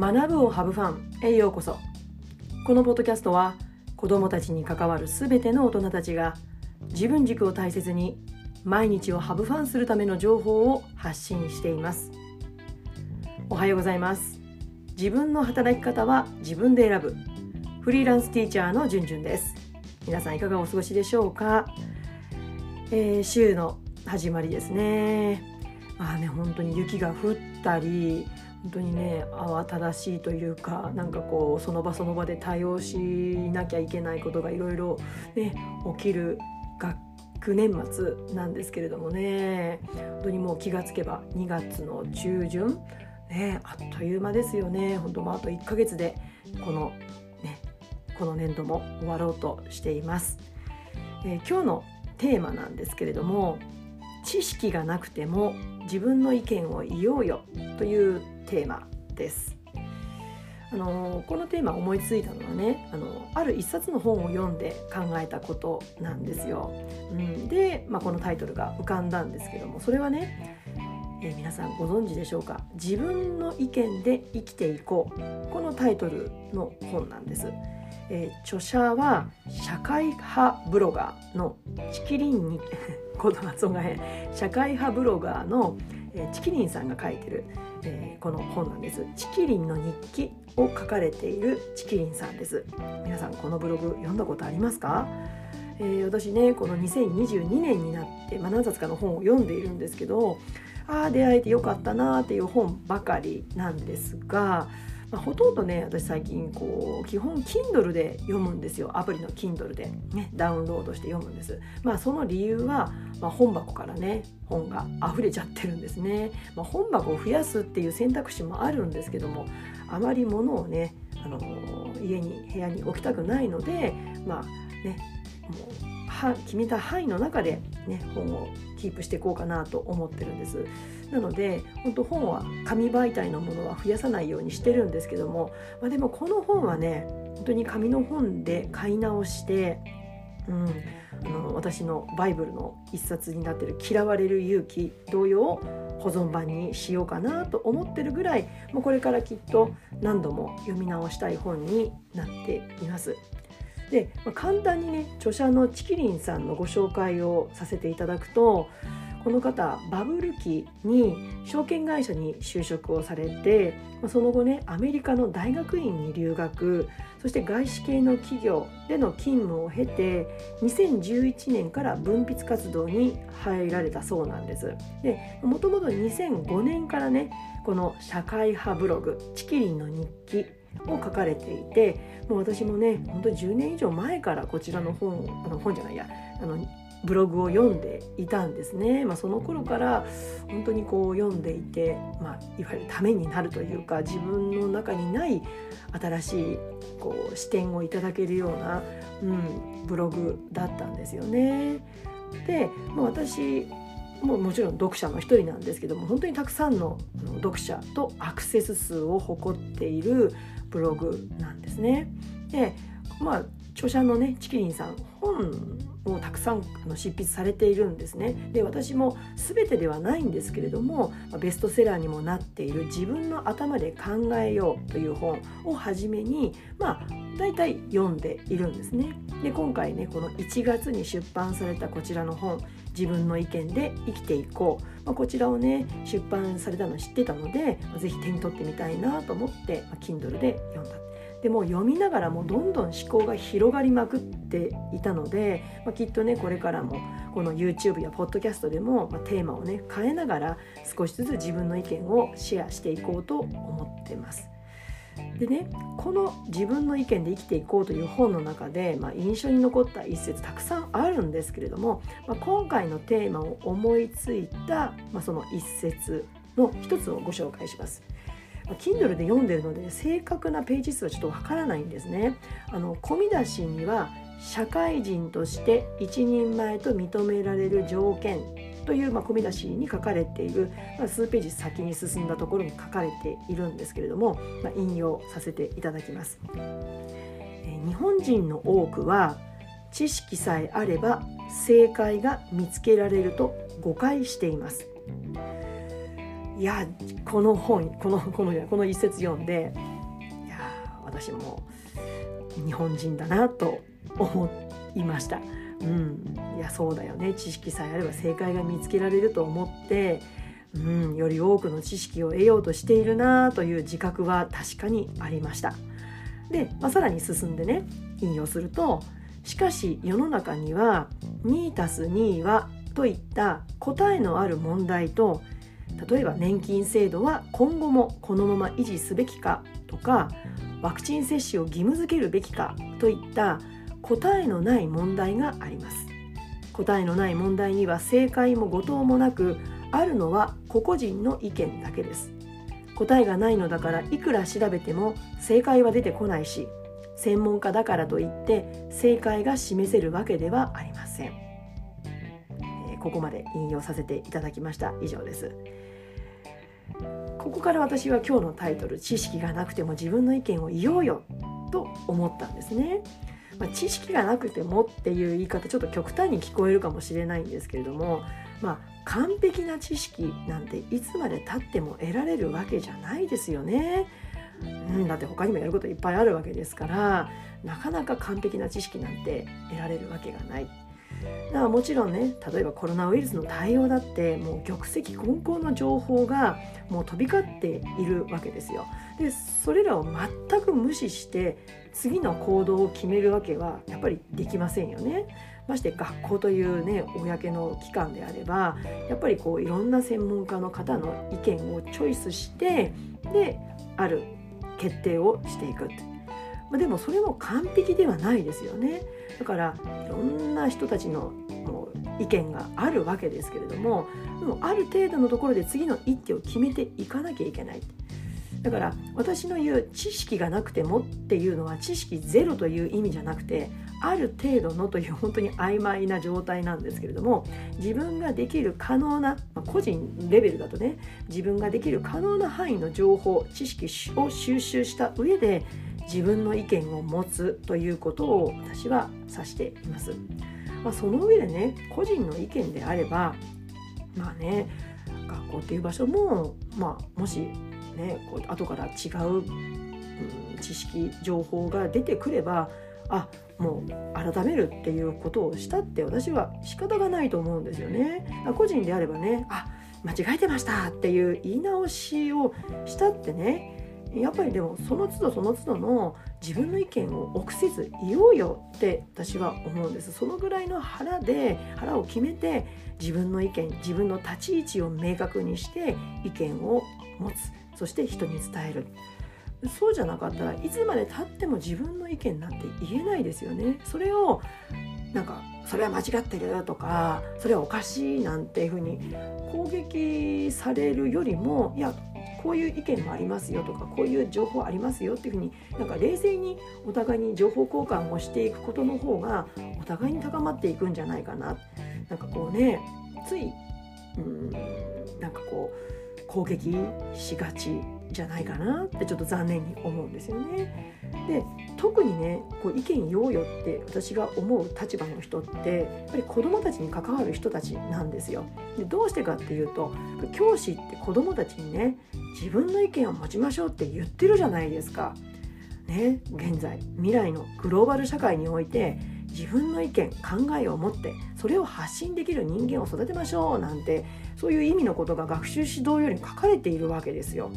学ぶをハブファンへようこそ。このポッドキャストは子どもたちに関わるすべての大人たちが自分軸を大切に毎日をハブファンするための情報を発信しています。おはようございます。自分の働き方は自分で選ぶ。フリーランスティーチャーのじゅんじゅんです。皆さんいかがお過ごしでしょうか、えー、週の始まりですね。まあね本当に雪が降ったり本当にね慌ただしいというかなんかこうその場その場で対応しなきゃいけないことがいろいろね起きる学年末なんですけれどもね本当にもう気がつけば2月の中旬ねあっという間ですよね。本当もあと1ヶ月でこのねこの年度も終わろうとしています、えー、今日のテーマなんですけれども知識がなくても自分の意見を言おうよというテーマです。あのこのテーマ思いついたのはねあのある一冊の本を読んで考えたことなんですよ。うん、で、まあ、このタイトルが浮かんだんですけどもそれはね、えー、皆さんご存知でしょうか「自分の意見で生きていこう」このタイトルの本なんです。えー、著者は社会派ブロガーのチキリンに 言葉発音が変社会派ブロガーの、えー、チキリンさんが書いてるえー、この本なんです。チキリンの日記を書かれているチキリンさんです。皆さんこのブログ読んだことありますか、えー、私ねこの2022年になって、まあ、何冊かの本を読んでいるんですけどああ出会えてよかったなっていう本ばかりなんですがまあ、ほとんどね私最近こう基本 Kindle で読むんですよアプリの Kindle で、ね、ダウンロードして読むんです。まあ、その理由は、まあ、本箱からね本が溢れちゃってるんですね。まあ、本箱を増やすっていう選択肢もあるんですけどもあまり物をねあの家に部屋に置きたくないのでまあねもうは決めた範囲の中で、ね、本をキープしていこうかなと思ってるんです。なので本当本は紙媒体のものは増やさないようにしてるんですけども、まあ、でもこの本はね本当に紙の本で買い直して、うん、あの私のバイブルの一冊になってる「嫌われる勇気」同様保存版にしようかなと思ってるぐらいもうこれからきっと何度も読み直したい本になっています。で、まあ、簡単にね著者のチキリンさんのご紹介をさせていただくとこの方バブル期に証券会社に就職をされてその後ねアメリカの大学院に留学そして外資系の企業での勤務を経て2011年から文筆活動に入られたそうなんです。でもともと2005年からねこの社会派ブログ「チキリンの日記」を書かれていてもう私もね本当に10年以上前からこちらの本あの本じゃないやあのブログを読んでいたんですね、まあ、その頃から本当にこう読んでいて、まあ、いわゆるためになるというか自分の中にない新しいこう視点をいただけるような、うん、ブログだったんですよね。で、まあ、私ももちろん読者の一人なんですけども本当にたくさんの読者とアクセス数を誇っているブログなんですね。でまあ著者のねチキリンさん本をたくさんあの執筆されているんですね。で私も全てではないんですけれどもベストセラーにもなっている「自分の頭で考えよう」という本をはじめにまあ大体読んでいるんですね。で今回ねこの1月に出版されたこちらの本「自分の意見で生きていこう」まあ、こちらをね出版されたの知ってたので是非手に取ってみたいなと思って、まあ、Kindle で読んだでも読みながらもどんどん思考が広がりまくっていたので、まあ、きっとねこれからもこの YouTube や Podcast でも、まあ、テーマをね変えながら少しずつ自分の意見をシェアしていこうと思ってます。でねこの「自分の意見で生きていこう」という本の中で、まあ、印象に残った一節たくさんあるんですけれども、まあ、今回のテーマを思いついた、まあ、その一節の一つをご紹介します。Kindle で読んでるので正確なページ数はちょっとわからないんですね。あの込み出しには社会人として一人前と認められる条件という、まあ、込み出しに書かれている、まあ、数ページ先に進んだところに書かれているんですけれども、まあ、引用させていただきます。え日本人の多くは知識さえあれば正解が見つけられると誤解しています。いやこの本このこのこの一節読んでいや私も日本人だなと思いました。うん、いやそうだよね知識さえあれば正解が見つけられると思って、うん、より多くの知識を得ようとしているなという自覚は確かにありました。で、まあ、さらに進んでね引用すると「しかし世の中には 2+2 は」といった答えのある問題と例えば年金制度は今後もこのまま維持すべきかとかワクチン接種を義務付けるべきかといった答えのない問題があります。答えのない問題には正解も誤答もなくあるのは個々人の意見だけです。答えがないのだからいくら調べても正解は出てこないし専門家だからといって正解が示せるわけではありません、ここまで引用させていただきました以上ですここから私は今日のタイトル「知識がなくても自分の意見を言おうよ」と思ったんですね。まあ、知識がなくてもっていう言い方ちょっと極端に聞こえるかもしれないんですけれども、まあ、完璧な知識なんていつまでたっても得られるわけじゃないですよね。うん、だって他にもやることいっぱいあるわけですからなかなか完璧な知識なんて得られるわけがない。だからもちろんね例えばコロナウイルスの対応だってもう玉石混交の情報がもう飛び交っているわけですよ。でそれらを全く無視して次の行動を決めるわけはやっぱりできませんよね。まして学校というね公の機関であればやっぱりこういろんな専門家の方の意見をチョイスしてである決定をしていくまあ、でもそれも完璧ではないですよねだからいろんな人たちの意見があるわけですけれどもでもある程度のところで次の一手を決めていかなきゃいけない。だから私の言う知識がなくてもっていうのは知識ゼロという意味じゃなくてある程度のという本当に曖昧な状態なんですけれども自分ができる可能な、まあ、個人レベルだとね自分ができる可能な範囲の情報知識を収集した上で自分の意見を持つということを私は指しています。まあ、その上でね個人の意見であればまあね学校っていう場所も、まあ、もしねこう後から違う、うん、知識情報が出てくればあもう改めるっていうことをしたって私は仕方がないと思うんですよね。個人であればねあ間違えてましたっていう言い直しをしたってねやっぱりでもその都度その都度の自分の意見を臆せず言おうよって私は思うんです。そのぐらいの腹で腹を決めて自分の意見自分の立ち位置を明確にして意見を持つ。そして人に伝える。そうじゃなかったらいつまでたっても自分の意見なんて言えないですよね。それをなんかそれは間違ってるとかそれはおかしいなんていうふうに攻撃されるよりもいやこういう意見もありますよとかこういう情報ありますよっていうふうになんか冷静にお互いに情報交換をしていくことの方がお互いに高まっていくんじゃないかな。なんかこうねついうんなんかこう攻撃しがちじゃないかなってちょっと残念に思うんですよね。で特にねこう意見言おうよって私が思う立場の人ってやっぱり子どもたちに関わる人たちなんですよ。でどうしてかっていうと教師って子どもたちにね自分の意見を持ちましょうって言ってるじゃないですか。ね、現在未来のグローバル社会において自分の意見考えを持ってそれを発信できる人間を育てましょうなんてそういう意味のことが学習指導より書かれているわけですよ。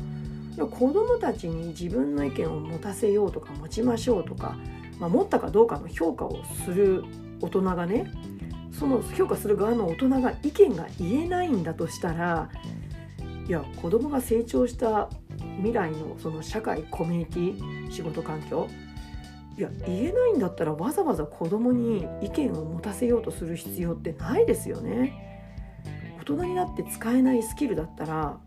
子どもたちに自分の意見を持たせようとか持ちましょうとか、まあ、持ったかどうかの評価をする大人がねその評価する側の大人が意見が言えないんだとしたらいや子供が成長した未来のその社会コミュニティ仕事環境いや言えないんだったらわざわざ子供に意見を持たせようとする必要ってないですよね。大人になって使えないスキルだったら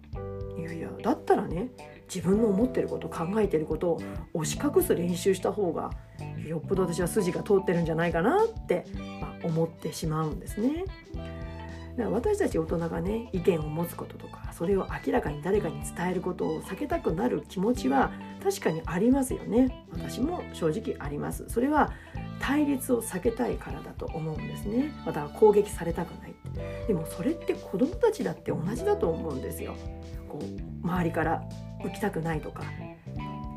いやいやだったらね自分の思ってること考えてることを押し隠す練習した方がよっぽど私は筋が通ってるんじゃないかなって、まあ、思ってしまうんですね。だから私たち大人がね意見を持つこととかそれを明らかに誰かに伝えることを避けたくなる気持ちは確かにありますよね。私も正直あります。それは対立を避けたいからだと思うんですね。また攻撃されたくないでもそれって子どもたちだって同じだと思うんですよ。こう周りから浮きたくないとか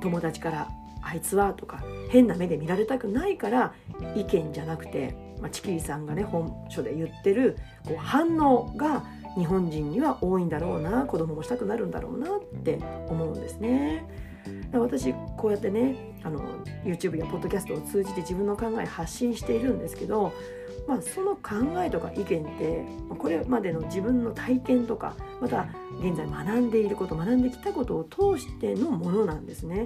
友達からあいつはとか変な目で見られたくないから意見じゃなくて、まあ、チキリさんがね本書で言ってるこう反応が日本人には多いんだろうな子供もしたくなるんだろうなって思うんですね。私こうやってねあの YouTube やポッドキャストを通じて自分の考え発信しているんですけど、まあ、その考えとか意見ってこれまでの自分の体験とかまた現在学んでいること学んできたことを通してのものなんですね。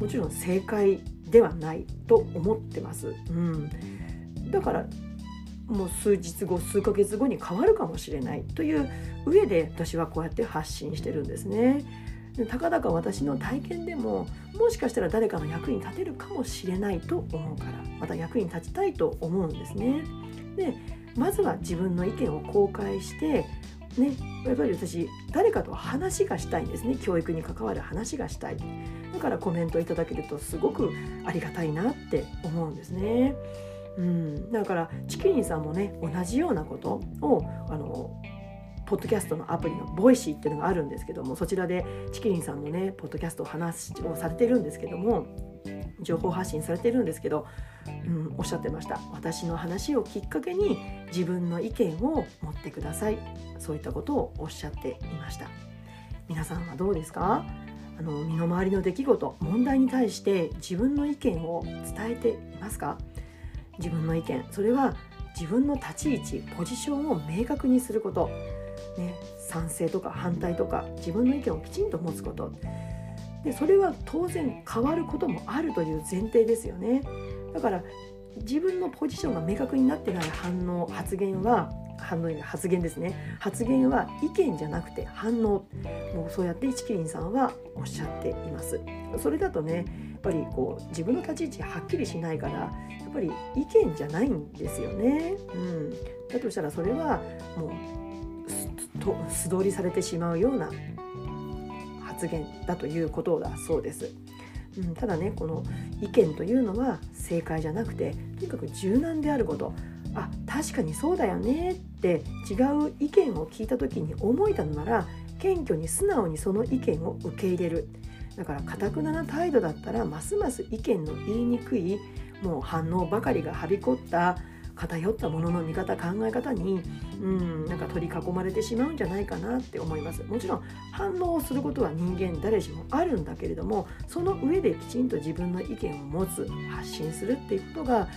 もちろん正解ではないと思ってます。うん、だからもう数日後数ヶ月後に変わるかもしれないという上で私はこうやって発信してるんですね。たかだか私の体験でももしかしたら誰かの役に立てるかもしれないと思うからまた役に立ちたいと思うんですね。でまずは自分の意見を公開してね、やっぱり私誰かと話がしたいんですね教育に関わる話がしたいだからコメントいただけるとすごくありがたいなって思うんですね。うん、だからちきりんさんもね同じようなことをあのポッドキャストのアプリの Voicy っていうのがあるんですけどもそちらでちきりんさんもねポッドキャストを話をされてるんですけども情報発信されてるんですけど、うん、おっしゃってました。私の話をきっかけに自分の意見を持ってください。そういったことをおっしゃっていました。皆さんはどうですか？あの身の回りの出来事問題に対して自分の意見を伝えていますか？自分の意見。それは自分の立ち位置ポジションを明確にすること、ね、賛成とか反対とか自分の意見をきちんと持つこと。でそれは当然変わることもあるという前提ですよね。だから自分のポジションが明確になってない反応発言は発言ですね。発言は意見じゃなくて反応。もうそうやって一キリンさんはおっしゃっています。それだとねやっぱりこう自分の立ち位置はっきりしないからやっぱり意見じゃないんですよね、うん、だとしたらそれはもう素通りされてしまうような発言だということだそうです。うん、ただねこの意見というのは正解じゃなくてとにかく柔軟であること。あ確かにそうだよねって違う意見を聞いた時に思えたのなら謙虚に素直にその意見を受け入れる。だからかたくなな態度だったらますます意見の言いにくいもう反応ばかりがはびこった偏ったものの見方考え方にうんなんか取り囲まれてしまうんじゃないかなって思います。もちろん反応をすることは人間誰しもあるんだけれどもその上できちんと自分の意見を持つ発信するっていうことが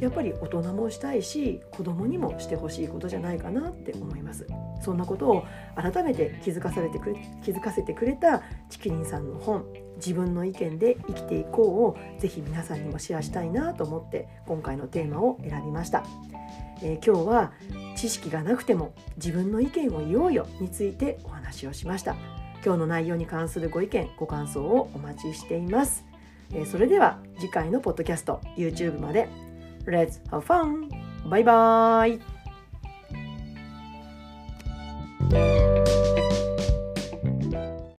やっぱり大人もしたいし子供にもしてほしいことじゃないかなって思います。そんなことを改めて気づかされてくれ気づかせてくれたチキリンさんの本「自分の意見で生きていこう」をぜひ皆さんにもシェアしたいなと思って今回のテーマを選びました、えー、今日は知識がなくても自分の意見を言おうよについてお話をしました。今日の内容に関するご意見ご感想をお待ちしています。それでは次回のポッドキャスト YouTube まで。Let's have fun! バイバイ